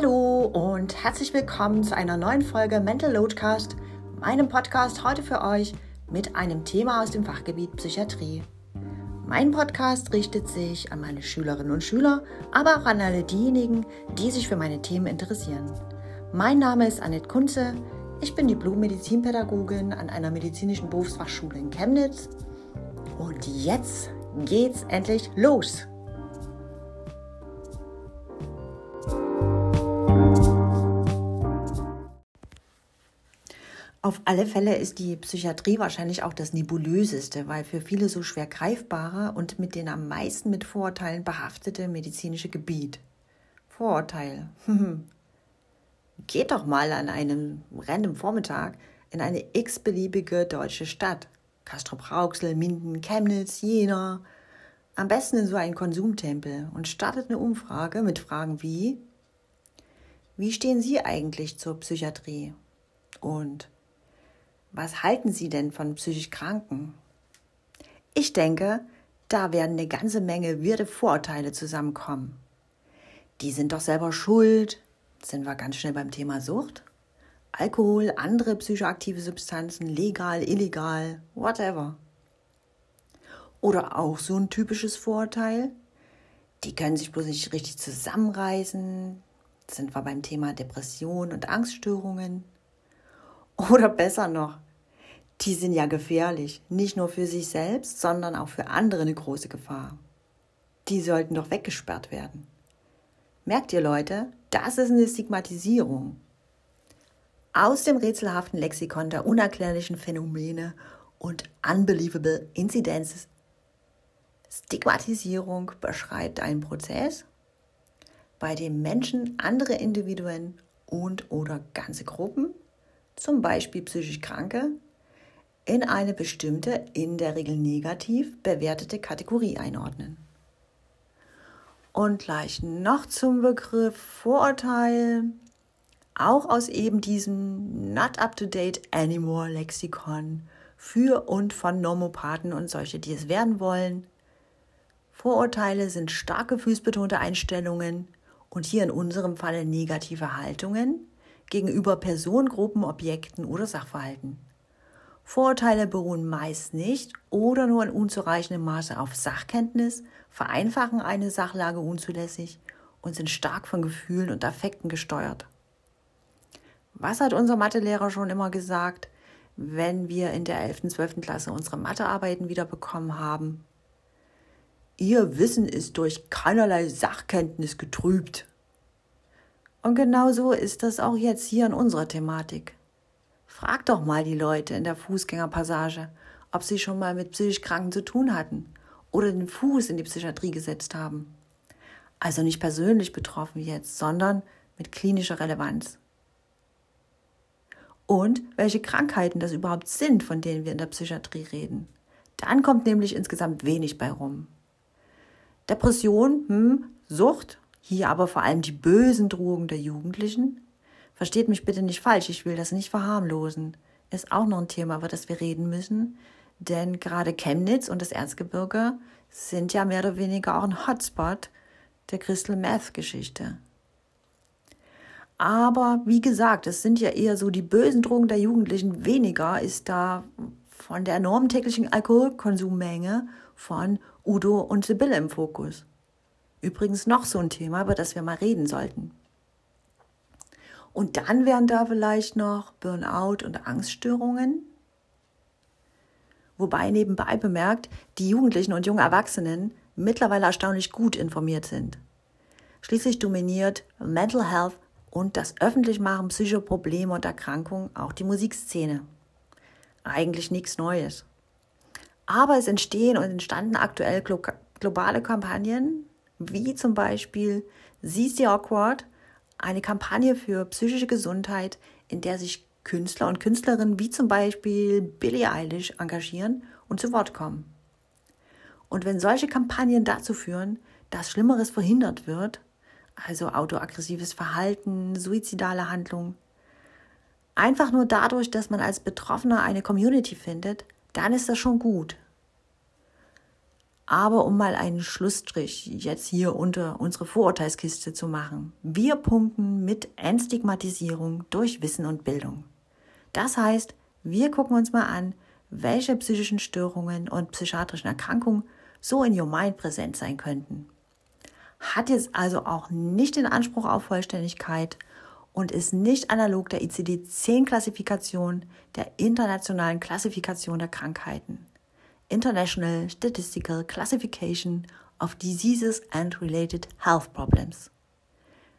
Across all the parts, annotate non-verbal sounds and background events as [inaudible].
Hallo und herzlich willkommen zu einer neuen Folge Mental Loadcast, meinem Podcast heute für euch mit einem Thema aus dem Fachgebiet Psychiatrie. Mein Podcast richtet sich an meine Schülerinnen und Schüler, aber auch an alle diejenigen, die sich für meine Themen interessieren. Mein Name ist Annette Kunze, ich bin Diplom-Medizinpädagogin an einer medizinischen Berufsfachschule in Chemnitz und jetzt geht's endlich los! Alle Fälle ist die Psychiatrie wahrscheinlich auch das nebulöseste, weil für viele so schwer greifbare und mit den am meisten mit Vorurteilen behaftete medizinische Gebiet. Vorurteil. [laughs] Geht doch mal an einem random Vormittag in eine x-beliebige deutsche Stadt. Castrop-Rauxel, Minden, Chemnitz, Jena. Am besten in so einen Konsumtempel und startet eine Umfrage mit Fragen wie: Wie stehen Sie eigentlich zur Psychiatrie? Und was halten Sie denn von psychisch Kranken? Ich denke, da werden eine ganze Menge wirde Vorurteile zusammenkommen. Die sind doch selber schuld. Sind wir ganz schnell beim Thema Sucht? Alkohol, andere psychoaktive Substanzen, legal, illegal, whatever. Oder auch so ein typisches Vorurteil. Die können sich bloß nicht richtig zusammenreißen. Sind wir beim Thema Depression und Angststörungen. Oder besser noch, die sind ja gefährlich, nicht nur für sich selbst, sondern auch für andere eine große Gefahr. Die sollten doch weggesperrt werden. Merkt ihr Leute, das ist eine Stigmatisierung. Aus dem rätselhaften Lexikon der unerklärlichen Phänomene und unbelievable Incidences. Stigmatisierung beschreibt einen Prozess, bei dem Menschen andere Individuen und oder ganze Gruppen zum Beispiel psychisch Kranke, in eine bestimmte, in der Regel negativ bewertete Kategorie einordnen. Und gleich noch zum Begriff Vorurteil, auch aus eben diesem Not Up to Date Anymore Lexikon für und von Normopathen und solche, die es werden wollen. Vorurteile sind stark gefühlsbetonte Einstellungen und hier in unserem Falle negative Haltungen, gegenüber Personengruppen, Objekten oder Sachverhalten. Vorurteile beruhen meist nicht oder nur in unzureichendem Maße auf Sachkenntnis, vereinfachen eine Sachlage unzulässig und sind stark von Gefühlen und Affekten gesteuert. Was hat unser Mathelehrer schon immer gesagt, wenn wir in der 11. und 12. Klasse unsere Mathearbeiten wiederbekommen haben? Ihr Wissen ist durch keinerlei Sachkenntnis getrübt. Und genau so ist das auch jetzt hier in unserer Thematik. Frag doch mal die Leute in der Fußgängerpassage, ob sie schon mal mit psychisch Kranken zu tun hatten oder den Fuß in die Psychiatrie gesetzt haben. Also nicht persönlich betroffen jetzt, sondern mit klinischer Relevanz. Und welche Krankheiten das überhaupt sind, von denen wir in der Psychiatrie reden. Dann kommt nämlich insgesamt wenig bei rum. Depression, hm, Sucht, hier aber vor allem die bösen Drohungen der Jugendlichen. Versteht mich bitte nicht falsch, ich will das nicht verharmlosen. Ist auch noch ein Thema, über das wir reden müssen. Denn gerade Chemnitz und das Erzgebirge sind ja mehr oder weniger auch ein Hotspot der Crystal Meth Geschichte. Aber wie gesagt, es sind ja eher so die bösen Drogen der Jugendlichen. Weniger ist da von der enormen täglichen Alkoholkonsummenge von Udo und Sibylle im Fokus. Übrigens noch so ein Thema, über das wir mal reden sollten. Und dann wären da vielleicht noch Burnout und Angststörungen. Wobei nebenbei bemerkt, die Jugendlichen und jungen Erwachsenen mittlerweile erstaunlich gut informiert sind. Schließlich dominiert Mental Health und das Öffentlichmachen psychischer Probleme und Erkrankungen auch die Musikszene. Eigentlich nichts Neues. Aber es entstehen und entstanden aktuell globale Kampagnen wie zum Beispiel CC Awkward, eine Kampagne für psychische Gesundheit, in der sich Künstler und Künstlerinnen wie zum Beispiel Billie Eilish engagieren und zu Wort kommen. Und wenn solche Kampagnen dazu führen, dass Schlimmeres verhindert wird, also autoaggressives Verhalten, suizidale Handlungen, einfach nur dadurch, dass man als Betroffener eine Community findet, dann ist das schon gut. Aber um mal einen Schlussstrich jetzt hier unter unsere Vorurteilskiste zu machen. Wir punkten mit Entstigmatisierung durch Wissen und Bildung. Das heißt, wir gucken uns mal an, welche psychischen Störungen und psychiatrischen Erkrankungen so in Your Mind präsent sein könnten. Hat jetzt also auch nicht den Anspruch auf Vollständigkeit und ist nicht analog der ICD-10-Klassifikation der internationalen Klassifikation der Krankheiten. International Statistical Classification of Diseases and Related Health Problems.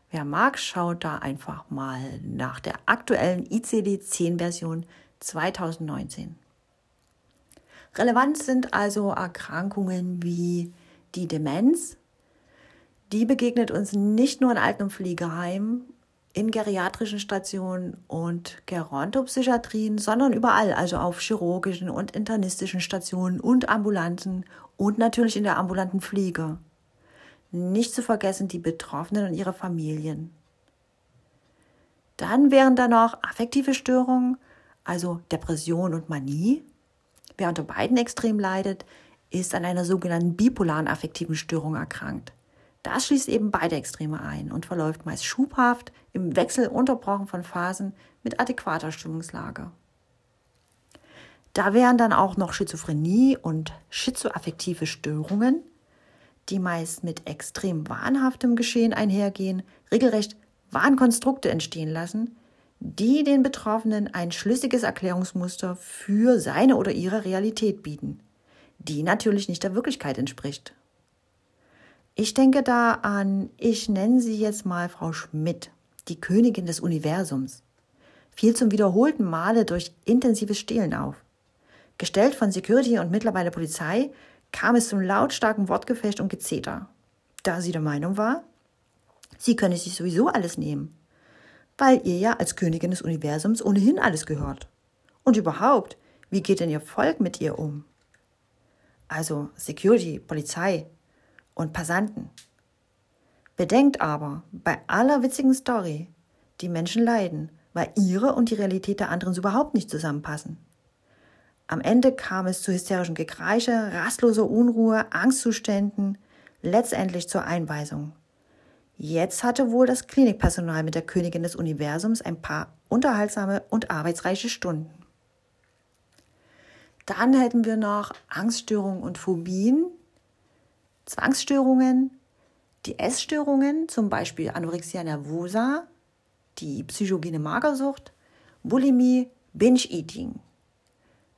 Wer mag, schaut da einfach mal nach der aktuellen ICD-10-Version 2019. Relevant sind also Erkrankungen wie die Demenz. Die begegnet uns nicht nur in Alten- und Pflegeheimen in geriatrischen Stationen und Gerontopsychiatrien, sondern überall, also auf chirurgischen und internistischen Stationen und ambulanten und natürlich in der ambulanten Pflege. Nicht zu vergessen die Betroffenen und ihre Familien. Dann wären da noch affektive Störungen, also Depression und Manie. Wer unter beiden extrem leidet, ist an einer sogenannten bipolaren affektiven Störung erkrankt. Das schließt eben beide Extreme ein und verläuft meist schubhaft, im Wechsel unterbrochen von Phasen mit adäquater Stimmungslage. Da wären dann auch noch Schizophrenie und schizoaffektive Störungen, die meist mit extrem wahnhaftem Geschehen einhergehen, regelrecht Wahnkonstrukte entstehen lassen, die den Betroffenen ein schlüssiges Erklärungsmuster für seine oder ihre Realität bieten, die natürlich nicht der Wirklichkeit entspricht. Ich denke da an, ich nenne sie jetzt mal Frau Schmidt, die Königin des Universums. Fiel zum wiederholten Male durch intensives Stehlen auf. Gestellt von Security und mittlerweile Polizei kam es zum lautstarken Wortgefecht und Gezeter. Da sie der Meinung war, sie könne sich sowieso alles nehmen, weil ihr ja als Königin des Universums ohnehin alles gehört. Und überhaupt, wie geht denn ihr Volk mit ihr um? Also Security, Polizei, und Passanten. Bedenkt aber, bei aller witzigen Story, die Menschen leiden, weil ihre und die Realität der anderen so überhaupt nicht zusammenpassen. Am Ende kam es zu hysterischen Gekreische, rastloser Unruhe, Angstzuständen, letztendlich zur Einweisung. Jetzt hatte wohl das Klinikpersonal mit der Königin des Universums ein paar unterhaltsame und arbeitsreiche Stunden. Dann hätten wir noch Angststörungen und Phobien, Zwangsstörungen, die Essstörungen, zum Beispiel Anorexia nervosa, die psychogene Magersucht, Bulimie, Binge-Eating.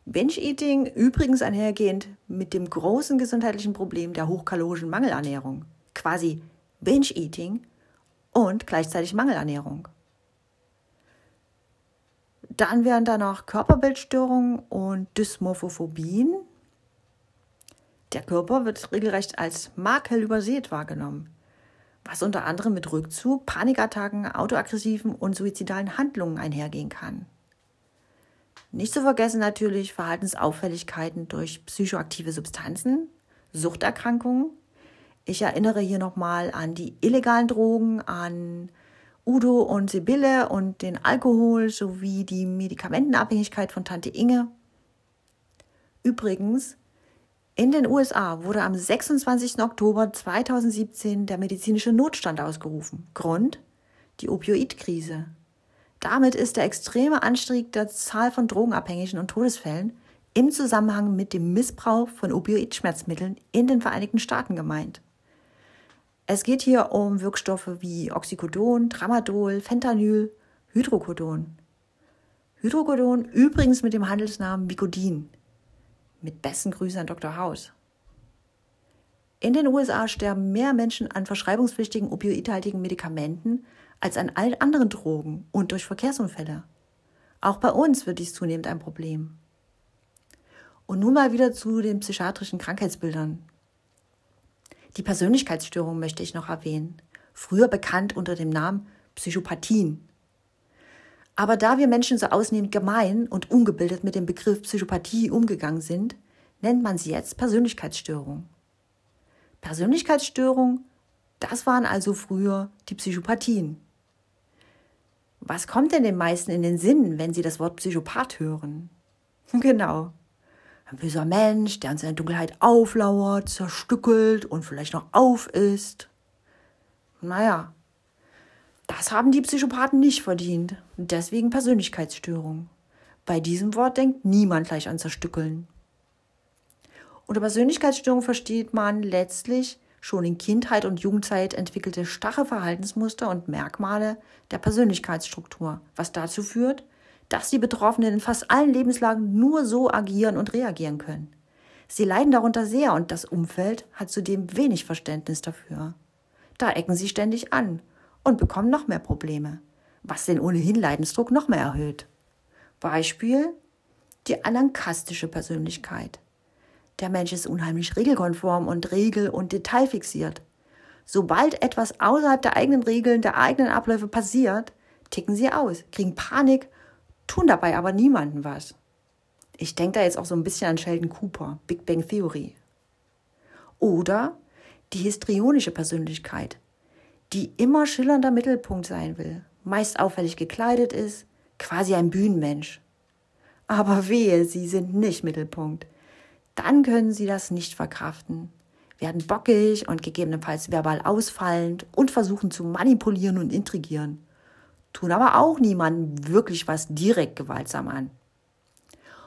Binge-Eating übrigens einhergehend mit dem großen gesundheitlichen Problem der hochkalorischen Mangelernährung. Quasi Binge-Eating und gleichzeitig Mangelernährung. Dann wären da noch Körperbildstörungen und Dysmorphophobien, der Körper wird regelrecht als Makel übersät wahrgenommen, was unter anderem mit Rückzug, Panikattacken, autoaggressiven und suizidalen Handlungen einhergehen kann. Nicht zu vergessen natürlich Verhaltensauffälligkeiten durch psychoaktive Substanzen, Suchterkrankungen. Ich erinnere hier nochmal an die illegalen Drogen, an Udo und Sibylle und den Alkohol sowie die Medikamentenabhängigkeit von Tante Inge. Übrigens, in den USA wurde am 26. Oktober 2017 der medizinische Notstand ausgerufen. Grund? Die Opioidkrise. Damit ist der extreme Anstieg der Zahl von Drogenabhängigen und Todesfällen im Zusammenhang mit dem Missbrauch von Opioidschmerzmitteln in den Vereinigten Staaten gemeint. Es geht hier um Wirkstoffe wie Oxycodon, Tramadol, Fentanyl, Hydrocodon. Hydrocodon übrigens mit dem Handelsnamen Vicodin. Mit besten Grüßen an Dr. House. In den USA sterben mehr Menschen an verschreibungspflichtigen opioidhaltigen Medikamenten als an allen anderen Drogen und durch Verkehrsunfälle. Auch bei uns wird dies zunehmend ein Problem. Und nun mal wieder zu den psychiatrischen Krankheitsbildern. Die Persönlichkeitsstörung möchte ich noch erwähnen, früher bekannt unter dem Namen Psychopathien. Aber da wir Menschen so ausnehmend gemein und ungebildet mit dem Begriff Psychopathie umgegangen sind, nennt man sie jetzt Persönlichkeitsstörung. Persönlichkeitsstörung, das waren also früher die Psychopathien. Was kommt denn den meisten in den Sinn, wenn sie das Wort Psychopath hören? [laughs] Genau, Ein böser Mensch, der in seiner Dunkelheit auflauert, zerstückelt und vielleicht noch auf ist. Naja, das haben die Psychopathen nicht verdient. Deswegen Persönlichkeitsstörung. Bei diesem Wort denkt niemand gleich an Zerstückeln. Unter Persönlichkeitsstörung versteht man letztlich schon in Kindheit und Jugendzeit entwickelte starre Verhaltensmuster und Merkmale der Persönlichkeitsstruktur, was dazu führt, dass die Betroffenen in fast allen Lebenslagen nur so agieren und reagieren können. Sie leiden darunter sehr und das Umfeld hat zudem wenig Verständnis dafür. Da ecken sie ständig an und bekommen noch mehr Probleme, was den ohnehin Leidensdruck noch mehr erhöht. Beispiel die anankastische Persönlichkeit. Der Mensch ist unheimlich regelkonform und regel- und detailfixiert. Sobald etwas außerhalb der eigenen Regeln, der eigenen Abläufe passiert, ticken sie aus, kriegen Panik, tun dabei aber niemanden was. Ich denke da jetzt auch so ein bisschen an Sheldon Cooper, Big Bang Theory. Oder die histrionische Persönlichkeit, die immer schillernder Mittelpunkt sein will, meist auffällig gekleidet ist, quasi ein Bühnenmensch. Aber wehe, sie sind nicht Mittelpunkt. Dann können sie das nicht verkraften, werden bockig und gegebenenfalls verbal ausfallend und versuchen zu manipulieren und intrigieren, tun aber auch niemandem wirklich was direkt gewaltsam an.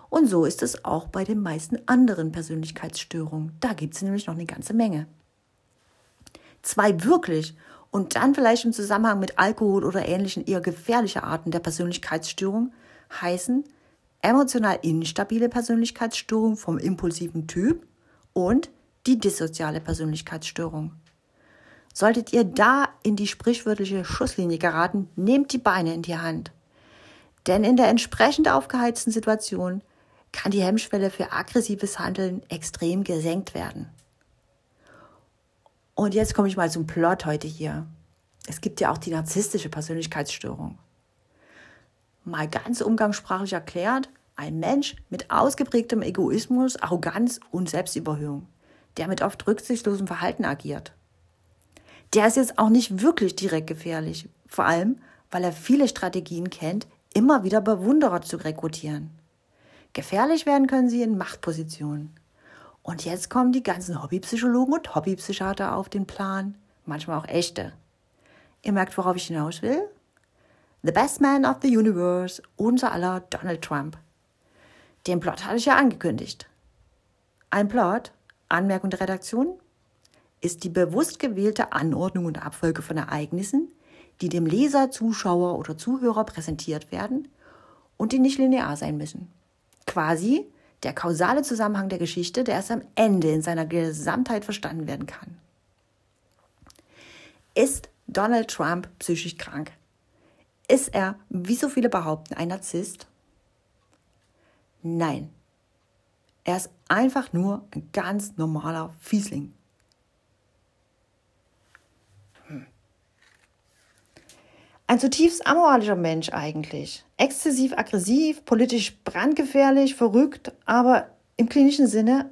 Und so ist es auch bei den meisten anderen Persönlichkeitsstörungen. Da gibt es nämlich noch eine ganze Menge. Zwei wirklich und dann vielleicht im Zusammenhang mit Alkohol oder ähnlichen eher gefährlicher Arten der Persönlichkeitsstörung heißen emotional instabile Persönlichkeitsstörung vom impulsiven Typ und die dissoziale Persönlichkeitsstörung. Solltet ihr da in die sprichwörtliche Schusslinie geraten, nehmt die Beine in die Hand. Denn in der entsprechend aufgeheizten Situation kann die Hemmschwelle für aggressives Handeln extrem gesenkt werden. Und jetzt komme ich mal zum Plot heute hier. Es gibt ja auch die narzisstische Persönlichkeitsstörung. Mal ganz umgangssprachlich erklärt, ein Mensch mit ausgeprägtem Egoismus, Arroganz und Selbstüberhöhung, der mit oft rücksichtslosem Verhalten agiert. Der ist jetzt auch nicht wirklich direkt gefährlich, vor allem, weil er viele Strategien kennt, immer wieder Bewunderer zu rekrutieren. Gefährlich werden können sie in Machtpositionen. Und jetzt kommen die ganzen Hobbypsychologen und Hobbypsychiater auf den Plan, manchmal auch echte. Ihr merkt, worauf ich hinaus will? The best man of the universe, unser aller Donald Trump. Den Plot hatte ich ja angekündigt. Ein Plot, Anmerkung der Redaktion, ist die bewusst gewählte Anordnung und Abfolge von Ereignissen, die dem Leser, Zuschauer oder Zuhörer präsentiert werden und die nicht linear sein müssen. Quasi der kausale Zusammenhang der Geschichte, der erst am Ende in seiner Gesamtheit verstanden werden kann. Ist Donald Trump psychisch krank? Ist er, wie so viele behaupten, ein Narzisst? Nein. Er ist einfach nur ein ganz normaler Fiesling. Ein zutiefst amoralischer Mensch eigentlich. Exzessiv aggressiv, politisch brandgefährlich, verrückt, aber im klinischen Sinne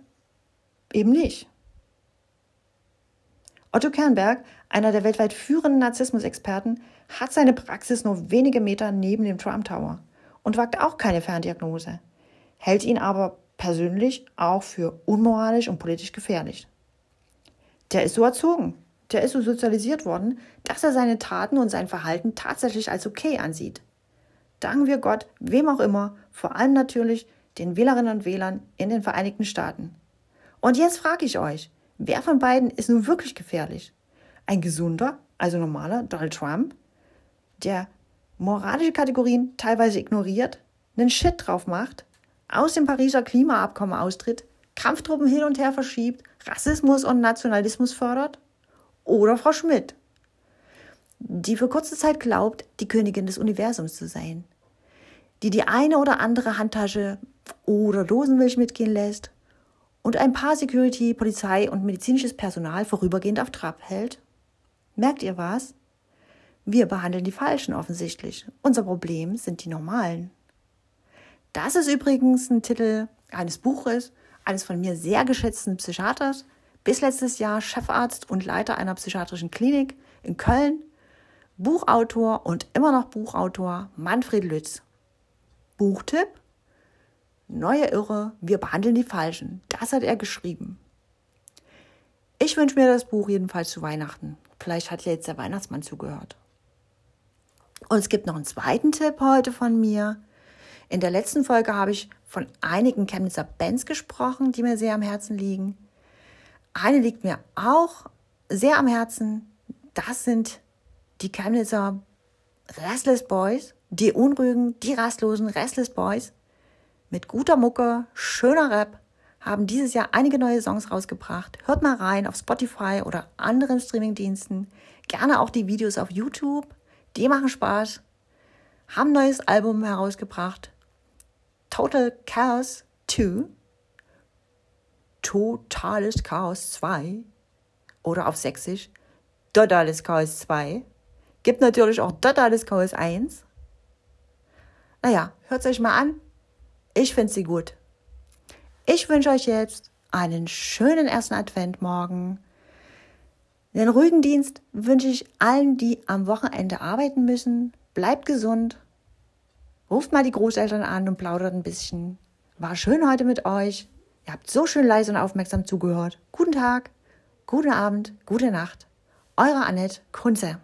eben nicht. Otto Kernberg, einer der weltweit führenden Narzissmusexperten, hat seine Praxis nur wenige Meter neben dem Trump Tower und wagt auch keine Ferndiagnose, hält ihn aber persönlich auch für unmoralisch und politisch gefährlich. Der ist so erzogen, der ist so sozialisiert worden, dass er seine Taten und sein Verhalten tatsächlich als okay ansieht. Danken wir Gott, wem auch immer, vor allem natürlich den Wählerinnen und Wählern in den Vereinigten Staaten. Und jetzt frage ich euch, wer von beiden ist nun wirklich gefährlich? Ein gesunder, also normaler Donald Trump, der moralische Kategorien teilweise ignoriert, einen Shit drauf macht, aus dem Pariser Klimaabkommen austritt, Kampftruppen hin und her verschiebt, Rassismus und Nationalismus fördert? Oder Frau Schmidt, die für kurze Zeit glaubt, die Königin des Universums zu sein, die die eine oder andere Handtasche oder Dosenmilch mitgehen lässt und ein paar Security, Polizei und medizinisches Personal vorübergehend auf Trab hält? Merkt ihr was? Wir behandeln die Falschen offensichtlich. Unser Problem sind die Normalen. Das ist übrigens ein Titel eines Buches eines von mir sehr geschätzten Psychiaters, bis letztes Jahr Chefarzt und Leiter einer psychiatrischen Klinik in Köln, Buchautor und immer noch Buchautor Manfred Lütz. Buchtipp? Neue Irre, wir behandeln die Falschen. Das hat er geschrieben. Ich wünsche mir das Buch jedenfalls zu Weihnachten. Vielleicht hat ja jetzt der Weihnachtsmann zugehört. Und es gibt noch einen zweiten Tipp heute von mir. In der letzten Folge habe ich von einigen Chemnitzer Bands gesprochen, die mir sehr am Herzen liegen. Eine liegt mir auch sehr am Herzen. Das sind die Chemnitzer Restless Boys, die unruhigen, die rastlosen Restless Boys. Mit guter Mucke, schöner Rap, haben dieses Jahr einige neue Songs rausgebracht. Hört mal rein auf Spotify oder anderen Streamingdiensten. Gerne auch die Videos auf YouTube. Die machen Spaß. Haben ein neues Album herausgebracht. Total Chaos 2. Totales Chaos 2. Oder auf Sächsisch. Totales Chaos 2. Gibt natürlich auch Totales Chaos 1. Naja, hört es euch mal an. Ich finde sie gut. Ich wünsche euch jetzt einen schönen ersten Advent morgen. Den ruhigen Dienst wünsche ich allen, die am Wochenende arbeiten müssen. Bleibt gesund. Ruft mal die Großeltern an und plaudert ein bisschen. War schön heute mit euch. Ihr habt so schön leise und aufmerksam zugehört. Guten Tag, guten Abend, gute Nacht. Eure Annette Kunze.